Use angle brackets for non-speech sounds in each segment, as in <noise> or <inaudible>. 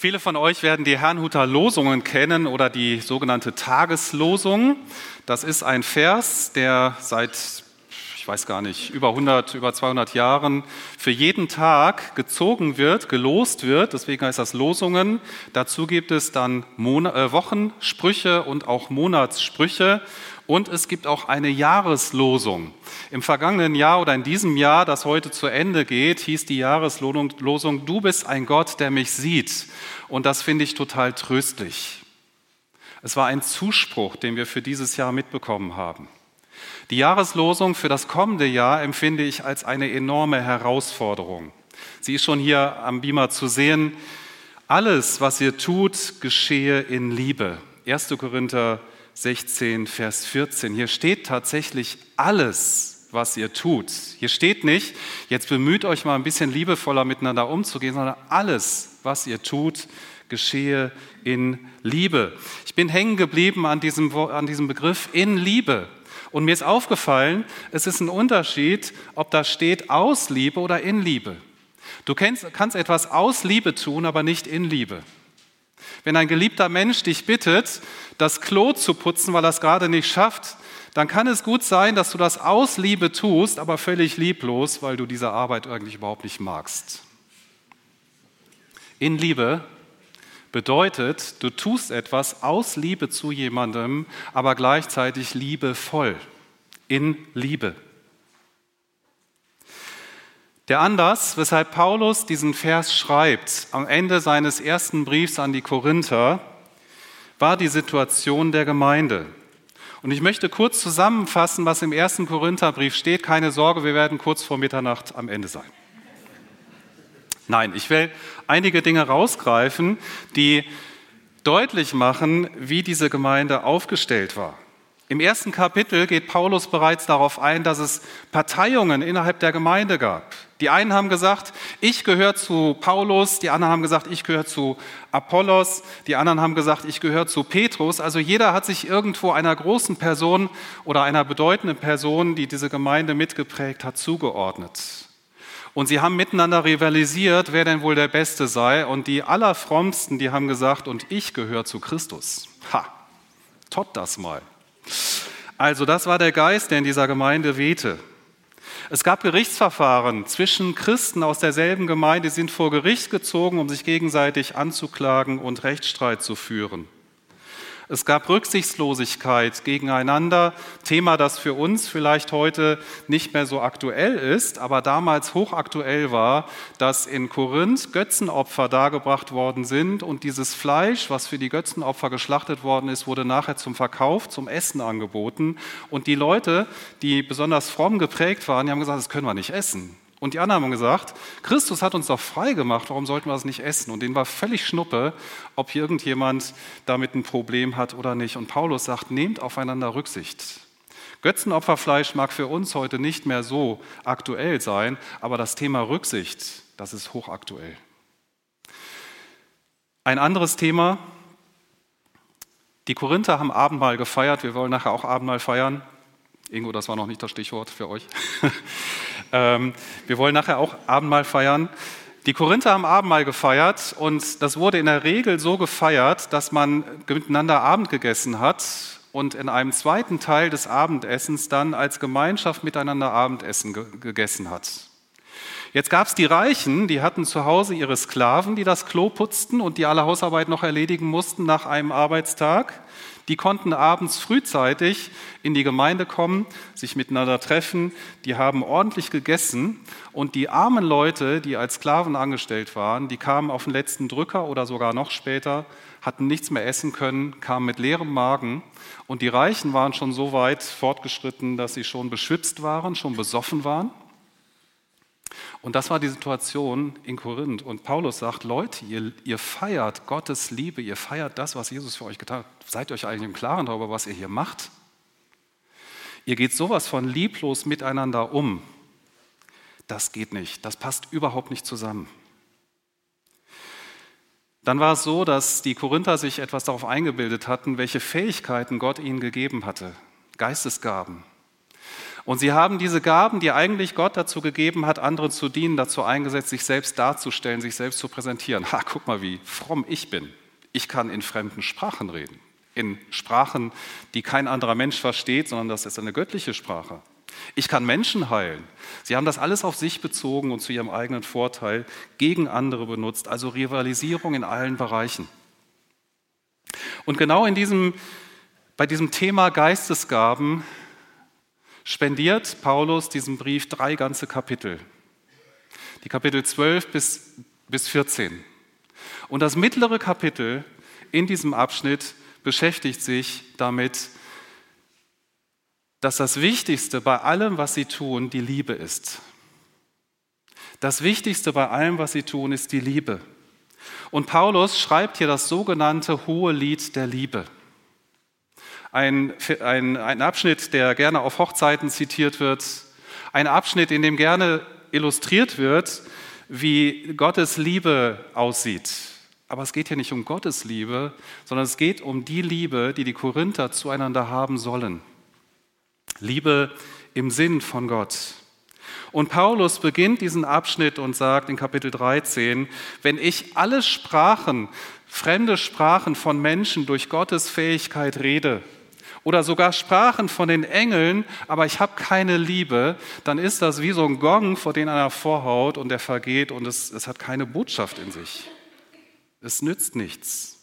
Viele von euch werden die Herrnhuter Losungen kennen oder die sogenannte Tageslosung. Das ist ein Vers, der seit, ich weiß gar nicht, über 100, über 200 Jahren für jeden Tag gezogen wird, gelost wird. Deswegen heißt das Losungen. Dazu gibt es dann Mon äh, Wochensprüche und auch Monatssprüche. Und es gibt auch eine Jahreslosung. Im vergangenen Jahr oder in diesem Jahr, das heute zu Ende geht, hieß die Jahreslosung, du bist ein Gott, der mich sieht. Und das finde ich total tröstlich. Es war ein Zuspruch, den wir für dieses Jahr mitbekommen haben. Die Jahreslosung für das kommende Jahr empfinde ich als eine enorme Herausforderung. Sie ist schon hier am Beamer zu sehen. Alles, was ihr tut, geschehe in Liebe. 1. Korinther 16, Vers 14. Hier steht tatsächlich alles, was ihr tut. Hier steht nicht, jetzt bemüht euch mal ein bisschen liebevoller miteinander umzugehen, sondern alles, was ihr tut, geschehe in Liebe. Ich bin hängen geblieben an diesem, an diesem Begriff in Liebe. Und mir ist aufgefallen, es ist ein Unterschied, ob da steht aus Liebe oder in Liebe. Du kannst, kannst etwas aus Liebe tun, aber nicht in Liebe. Wenn ein geliebter Mensch dich bittet, das Klo zu putzen, weil er es gerade nicht schafft, dann kann es gut sein, dass du das aus Liebe tust, aber völlig lieblos, weil du diese Arbeit eigentlich überhaupt nicht magst. In Liebe bedeutet, du tust etwas aus Liebe zu jemandem, aber gleichzeitig liebevoll. In Liebe. Der Anlass, weshalb Paulus diesen Vers schreibt, am Ende seines ersten Briefs an die Korinther, war die Situation der Gemeinde. Und ich möchte kurz zusammenfassen, was im ersten Korintherbrief steht. Keine Sorge, wir werden kurz vor Mitternacht am Ende sein. Nein, ich will einige Dinge rausgreifen, die deutlich machen, wie diese Gemeinde aufgestellt war. Im ersten Kapitel geht Paulus bereits darauf ein, dass es Parteiungen innerhalb der Gemeinde gab. Die einen haben gesagt, ich gehöre zu Paulus, die anderen haben gesagt, ich gehöre zu Apollos, die anderen haben gesagt, ich gehöre zu Petrus. Also jeder hat sich irgendwo einer großen Person oder einer bedeutenden Person, die diese Gemeinde mitgeprägt hat, zugeordnet. Und sie haben miteinander rivalisiert, wer denn wohl der Beste sei. Und die Allerfrommsten, die haben gesagt, und ich gehöre zu Christus. Ha, tot das mal. Also das war der Geist, der in dieser Gemeinde wehte. Es gab Gerichtsverfahren zwischen Christen aus derselben Gemeinde, die sind vor Gericht gezogen, um sich gegenseitig anzuklagen und Rechtsstreit zu führen. Es gab Rücksichtslosigkeit gegeneinander, Thema, das für uns vielleicht heute nicht mehr so aktuell ist, aber damals hochaktuell war, dass in Korinth Götzenopfer dargebracht worden sind und dieses Fleisch, was für die Götzenopfer geschlachtet worden ist, wurde nachher zum Verkauf, zum Essen angeboten. Und die Leute, die besonders fromm geprägt waren, die haben gesagt, das können wir nicht essen. Und die anderen haben gesagt, Christus hat uns doch frei gemacht, warum sollten wir das nicht essen? Und denen war völlig schnuppe, ob hier irgendjemand damit ein Problem hat oder nicht. Und Paulus sagt, nehmt aufeinander Rücksicht. Götzenopferfleisch mag für uns heute nicht mehr so aktuell sein, aber das Thema Rücksicht, das ist hochaktuell. Ein anderes Thema, die Korinther haben Abendmahl gefeiert, wir wollen nachher auch Abendmahl feiern. Ingo, das war noch nicht das Stichwort für euch. <laughs> ähm, wir wollen nachher auch Abendmahl feiern. Die Korinther haben Abendmahl gefeiert und das wurde in der Regel so gefeiert, dass man miteinander Abend gegessen hat und in einem zweiten Teil des Abendessens dann als Gemeinschaft miteinander Abendessen ge gegessen hat. Jetzt gab es die Reichen, die hatten zu Hause ihre Sklaven, die das Klo putzten und die alle Hausarbeit noch erledigen mussten nach einem Arbeitstag. Die konnten abends frühzeitig in die Gemeinde kommen, sich miteinander treffen, die haben ordentlich gegessen. Und die armen Leute, die als Sklaven angestellt waren, die kamen auf den letzten Drücker oder sogar noch später, hatten nichts mehr essen können, kamen mit leerem Magen. Und die Reichen waren schon so weit fortgeschritten, dass sie schon beschwipst waren, schon besoffen waren. Und das war die Situation in Korinth. Und Paulus sagt, Leute, ihr, ihr feiert Gottes Liebe, ihr feiert das, was Jesus für euch getan hat. Seid ihr euch eigentlich im Klaren darüber, was ihr hier macht? Ihr geht sowas von lieblos miteinander um. Das geht nicht. Das passt überhaupt nicht zusammen. Dann war es so, dass die Korinther sich etwas darauf eingebildet hatten, welche Fähigkeiten Gott ihnen gegeben hatte. Geistesgaben. Und sie haben diese Gaben, die eigentlich Gott dazu gegeben hat, anderen zu dienen, dazu eingesetzt, sich selbst darzustellen, sich selbst zu präsentieren. Ha, guck mal, wie fromm ich bin. Ich kann in fremden Sprachen reden. In Sprachen, die kein anderer Mensch versteht, sondern das ist eine göttliche Sprache. Ich kann Menschen heilen. Sie haben das alles auf sich bezogen und zu ihrem eigenen Vorteil gegen andere benutzt, also Rivalisierung in allen Bereichen. Und genau in diesem, bei diesem Thema Geistesgaben spendiert Paulus diesem Brief drei ganze Kapitel. Die Kapitel 12 bis, bis 14. Und das mittlere Kapitel in diesem Abschnitt beschäftigt sich damit, dass das Wichtigste bei allem, was sie tun, die Liebe ist. Das Wichtigste bei allem, was sie tun, ist die Liebe. Und Paulus schreibt hier das sogenannte hohe Lied der Liebe ein, ein, ein Abschnitt, der gerne auf Hochzeiten zitiert wird, ein Abschnitt, in dem gerne illustriert wird, wie Gottes Liebe aussieht. Aber es geht hier nicht um Gottes Liebe, sondern es geht um die Liebe, die die Korinther zueinander haben sollen. Liebe im Sinn von Gott. Und Paulus beginnt diesen Abschnitt und sagt in Kapitel 13, wenn ich alle Sprachen, fremde Sprachen von Menschen durch Gottes Fähigkeit rede, oder sogar Sprachen von den Engeln, aber ich habe keine Liebe, dann ist das wie so ein Gong, vor den einer vorhaut und der vergeht und es, es hat keine Botschaft in sich. Es nützt nichts.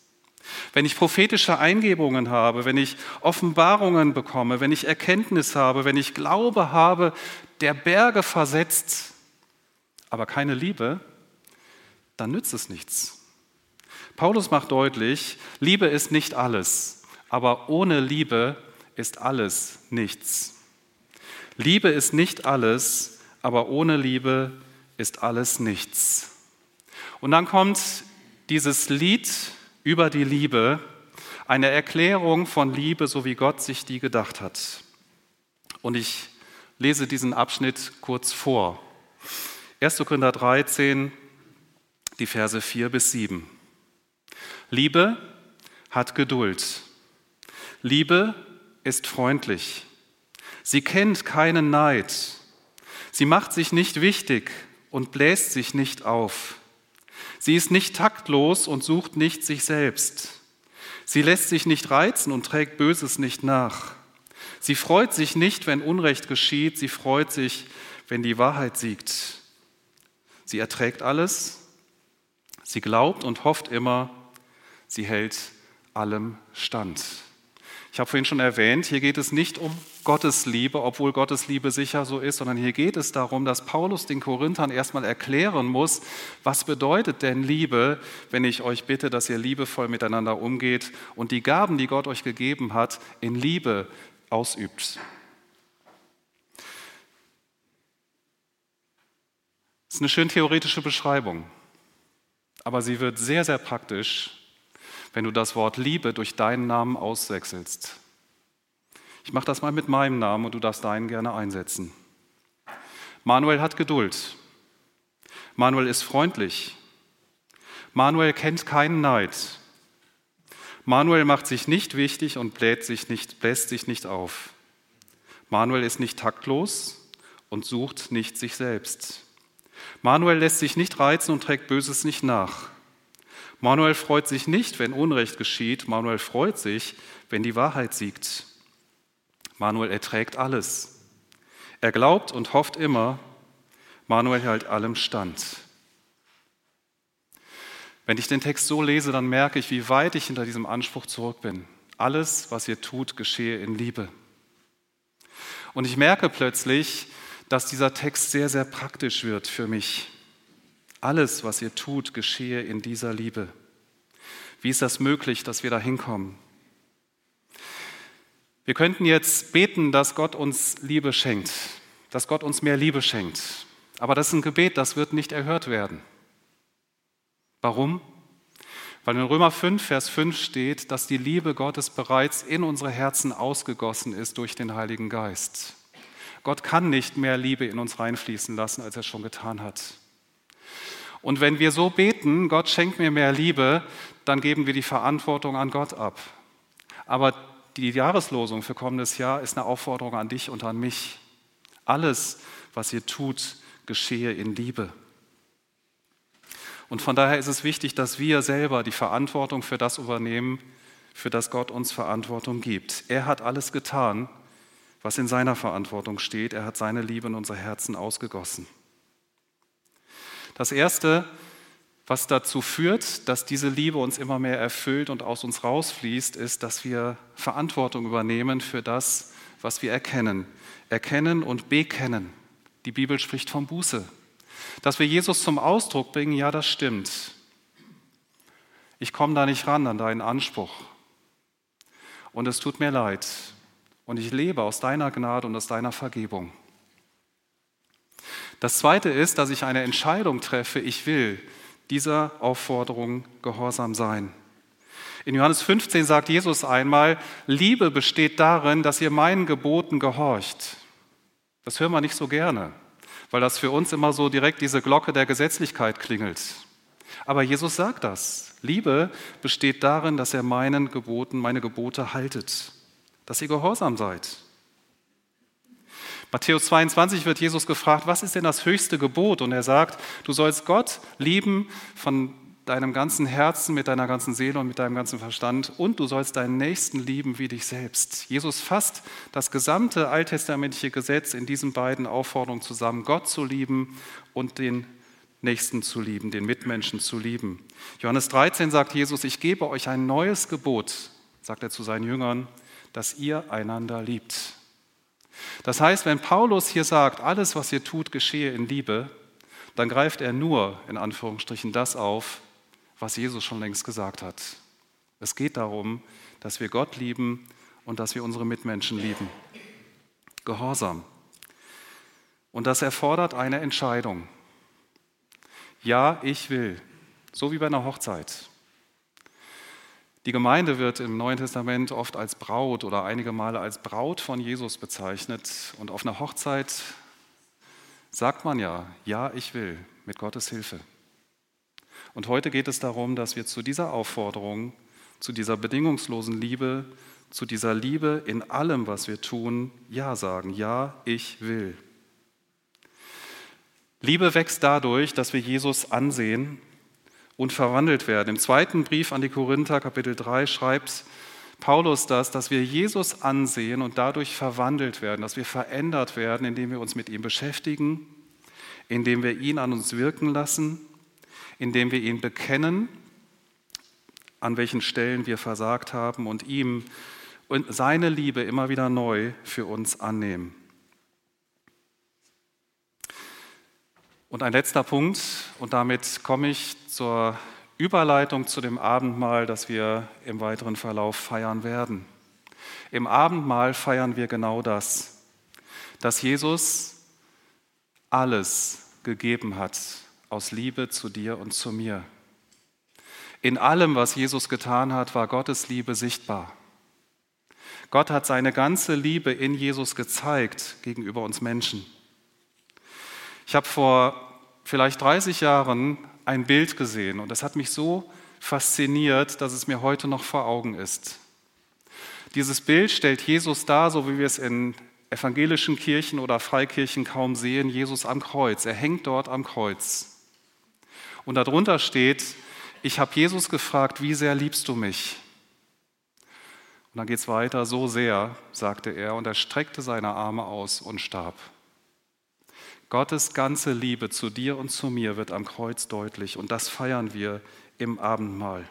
Wenn ich prophetische Eingebungen habe, wenn ich Offenbarungen bekomme, wenn ich Erkenntnis habe, wenn ich Glaube habe, der Berge versetzt, aber keine Liebe, dann nützt es nichts. Paulus macht deutlich, Liebe ist nicht alles aber ohne Liebe ist alles nichts. Liebe ist nicht alles, aber ohne Liebe ist alles nichts. Und dann kommt dieses Lied über die Liebe, eine Erklärung von Liebe, so wie Gott sich die gedacht hat. Und ich lese diesen Abschnitt kurz vor. 1. Korinther 13, die Verse 4 bis 7. Liebe hat Geduld. Liebe ist freundlich. Sie kennt keinen Neid. Sie macht sich nicht wichtig und bläst sich nicht auf. Sie ist nicht taktlos und sucht nicht sich selbst. Sie lässt sich nicht reizen und trägt Böses nicht nach. Sie freut sich nicht, wenn Unrecht geschieht. Sie freut sich, wenn die Wahrheit siegt. Sie erträgt alles. Sie glaubt und hofft immer. Sie hält allem stand. Ich habe vorhin schon erwähnt, hier geht es nicht um Gottes Liebe, obwohl Gottes Liebe sicher so ist, sondern hier geht es darum, dass Paulus den Korinthern erstmal erklären muss, was bedeutet denn Liebe, wenn ich euch bitte, dass ihr liebevoll miteinander umgeht und die Gaben, die Gott euch gegeben hat, in Liebe ausübt. Das ist eine schön theoretische Beschreibung, aber sie wird sehr, sehr praktisch wenn du das Wort Liebe durch deinen Namen auswechselst. Ich mache das mal mit meinem Namen und du darfst deinen gerne einsetzen. Manuel hat Geduld. Manuel ist freundlich. Manuel kennt keinen Neid. Manuel macht sich nicht wichtig und bläht sich nicht, bläst sich nicht auf. Manuel ist nicht taktlos und sucht nicht sich selbst. Manuel lässt sich nicht reizen und trägt Böses nicht nach. Manuel freut sich nicht, wenn Unrecht geschieht. Manuel freut sich, wenn die Wahrheit siegt. Manuel erträgt alles. Er glaubt und hofft immer. Manuel hält allem stand. Wenn ich den Text so lese, dann merke ich, wie weit ich hinter diesem Anspruch zurück bin. Alles, was ihr tut, geschehe in Liebe. Und ich merke plötzlich, dass dieser Text sehr, sehr praktisch wird für mich. Alles, was ihr tut, geschehe in dieser Liebe. Wie ist das möglich, dass wir da hinkommen? Wir könnten jetzt beten, dass Gott uns Liebe schenkt, dass Gott uns mehr Liebe schenkt. Aber das ist ein Gebet, das wird nicht erhört werden. Warum? Weil in Römer 5, Vers 5 steht, dass die Liebe Gottes bereits in unsere Herzen ausgegossen ist durch den Heiligen Geist. Gott kann nicht mehr Liebe in uns reinfließen lassen, als er schon getan hat. Und wenn wir so beten, Gott schenkt mir mehr Liebe, dann geben wir die Verantwortung an Gott ab. Aber die Jahreslosung für kommendes Jahr ist eine Aufforderung an dich und an mich. Alles, was ihr tut, geschehe in Liebe. Und von daher ist es wichtig, dass wir selber die Verantwortung für das übernehmen, für das Gott uns Verantwortung gibt. Er hat alles getan, was in seiner Verantwortung steht. Er hat seine Liebe in unser Herzen ausgegossen. Das Erste, was dazu führt, dass diese Liebe uns immer mehr erfüllt und aus uns rausfließt, ist, dass wir Verantwortung übernehmen für das, was wir erkennen. Erkennen und bekennen. Die Bibel spricht von Buße. Dass wir Jesus zum Ausdruck bringen, ja, das stimmt. Ich komme da nicht ran an deinen Anspruch. Und es tut mir leid. Und ich lebe aus deiner Gnade und aus deiner Vergebung. Das Zweite ist, dass ich eine Entscheidung treffe, ich will dieser Aufforderung gehorsam sein. In Johannes 15 sagt Jesus einmal, Liebe besteht darin, dass ihr meinen Geboten gehorcht. Das hören wir nicht so gerne, weil das für uns immer so direkt diese Glocke der Gesetzlichkeit klingelt. Aber Jesus sagt das. Liebe besteht darin, dass er meinen Geboten, meine Gebote haltet, dass ihr gehorsam seid. Matthäus 22 wird Jesus gefragt, was ist denn das höchste Gebot? Und er sagt, du sollst Gott lieben von deinem ganzen Herzen, mit deiner ganzen Seele und mit deinem ganzen Verstand und du sollst deinen Nächsten lieben wie dich selbst. Jesus fasst das gesamte alttestamentliche Gesetz in diesen beiden Aufforderungen zusammen, Gott zu lieben und den Nächsten zu lieben, den Mitmenschen zu lieben. Johannes 13 sagt Jesus, ich gebe euch ein neues Gebot, sagt er zu seinen Jüngern, dass ihr einander liebt. Das heißt, wenn Paulus hier sagt, alles, was ihr tut, geschehe in Liebe, dann greift er nur in Anführungsstrichen das auf, was Jesus schon längst gesagt hat. Es geht darum, dass wir Gott lieben und dass wir unsere Mitmenschen lieben. Gehorsam. Und das erfordert eine Entscheidung. Ja, ich will. So wie bei einer Hochzeit. Die Gemeinde wird im Neuen Testament oft als Braut oder einige Male als Braut von Jesus bezeichnet. Und auf einer Hochzeit sagt man ja, ja, ich will, mit Gottes Hilfe. Und heute geht es darum, dass wir zu dieser Aufforderung, zu dieser bedingungslosen Liebe, zu dieser Liebe in allem, was wir tun, Ja sagen. Ja, ich will. Liebe wächst dadurch, dass wir Jesus ansehen und verwandelt werden. Im zweiten Brief an die Korinther, Kapitel 3, schreibt Paulus das, dass wir Jesus ansehen und dadurch verwandelt werden, dass wir verändert werden, indem wir uns mit ihm beschäftigen, indem wir ihn an uns wirken lassen indem wir ihn bekennen, an welchen Stellen wir versagt haben und ihm und seine Liebe immer wieder neu für uns annehmen. Und ein letzter Punkt, und damit komme ich zur Überleitung zu dem Abendmahl, das wir im weiteren Verlauf feiern werden. Im Abendmahl feiern wir genau das, dass Jesus alles gegeben hat, aus Liebe zu dir und zu mir. In allem, was Jesus getan hat, war Gottes Liebe sichtbar. Gott hat seine ganze Liebe in Jesus gezeigt gegenüber uns Menschen. Ich habe vor vielleicht 30 Jahren ein Bild gesehen und das hat mich so fasziniert, dass es mir heute noch vor Augen ist. Dieses Bild stellt Jesus dar, so wie wir es in evangelischen Kirchen oder Freikirchen kaum sehen, Jesus am Kreuz. Er hängt dort am Kreuz. Und darunter steht, ich habe Jesus gefragt, wie sehr liebst du mich? Und dann geht es weiter, so sehr, sagte er, und er streckte seine Arme aus und starb. Gottes ganze Liebe zu dir und zu mir wird am Kreuz deutlich und das feiern wir im Abendmahl.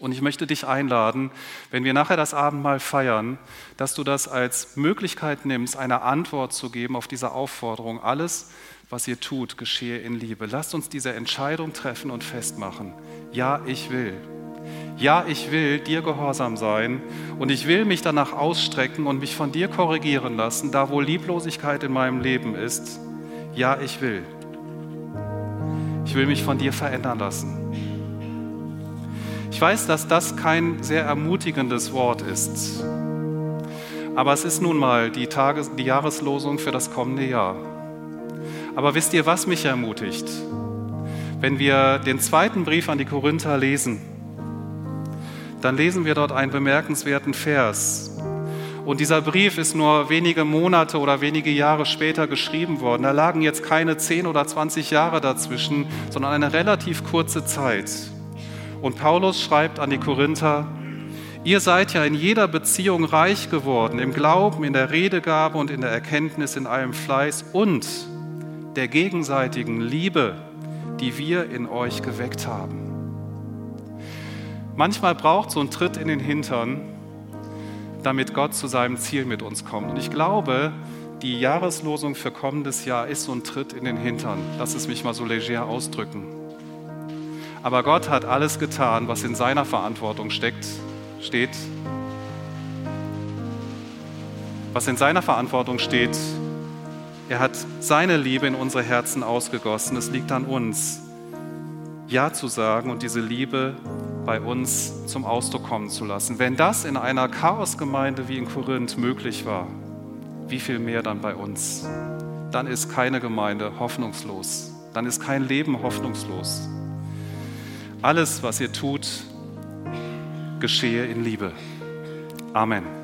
Und ich möchte dich einladen, wenn wir nachher das Abendmahl feiern, dass du das als Möglichkeit nimmst, eine Antwort zu geben auf diese Aufforderung, alles, was ihr tut, geschehe in Liebe. Lasst uns diese Entscheidung treffen und festmachen. Ja, ich will. Ja, ich will dir gehorsam sein und ich will mich danach ausstrecken und mich von dir korrigieren lassen, da wo Lieblosigkeit in meinem Leben ist. Ja, ich will. Ich will mich von dir verändern lassen. Ich weiß, dass das kein sehr ermutigendes Wort ist. Aber es ist nun mal die, Tages-, die Jahreslosung für das kommende Jahr. Aber wisst ihr, was mich ermutigt? Wenn wir den zweiten Brief an die Korinther lesen, dann lesen wir dort einen bemerkenswerten Vers. Und dieser Brief ist nur wenige Monate oder wenige Jahre später geschrieben worden. Da lagen jetzt keine 10 oder 20 Jahre dazwischen, sondern eine relativ kurze Zeit. Und Paulus schreibt an die Korinther, Ihr seid ja in jeder Beziehung reich geworden, im Glauben, in der Redegabe und in der Erkenntnis, in allem Fleiß und der gegenseitigen Liebe, die wir in euch geweckt haben. Manchmal braucht so ein Tritt in den Hintern, damit Gott zu seinem Ziel mit uns kommt. Und ich glaube, die Jahreslosung für kommendes Jahr ist so ein Tritt in den Hintern. Lass es mich mal so leger ausdrücken. Aber Gott hat alles getan, was in seiner Verantwortung steckt, steht, was in seiner Verantwortung steht. Er hat seine Liebe in unsere Herzen ausgegossen. Es liegt an uns, Ja zu sagen und diese Liebe bei uns zum Ausdruck kommen zu lassen. Wenn das in einer Chaosgemeinde wie in Korinth möglich war, wie viel mehr dann bei uns? Dann ist keine Gemeinde hoffnungslos. Dann ist kein Leben hoffnungslos. Alles, was ihr tut, geschehe in Liebe. Amen.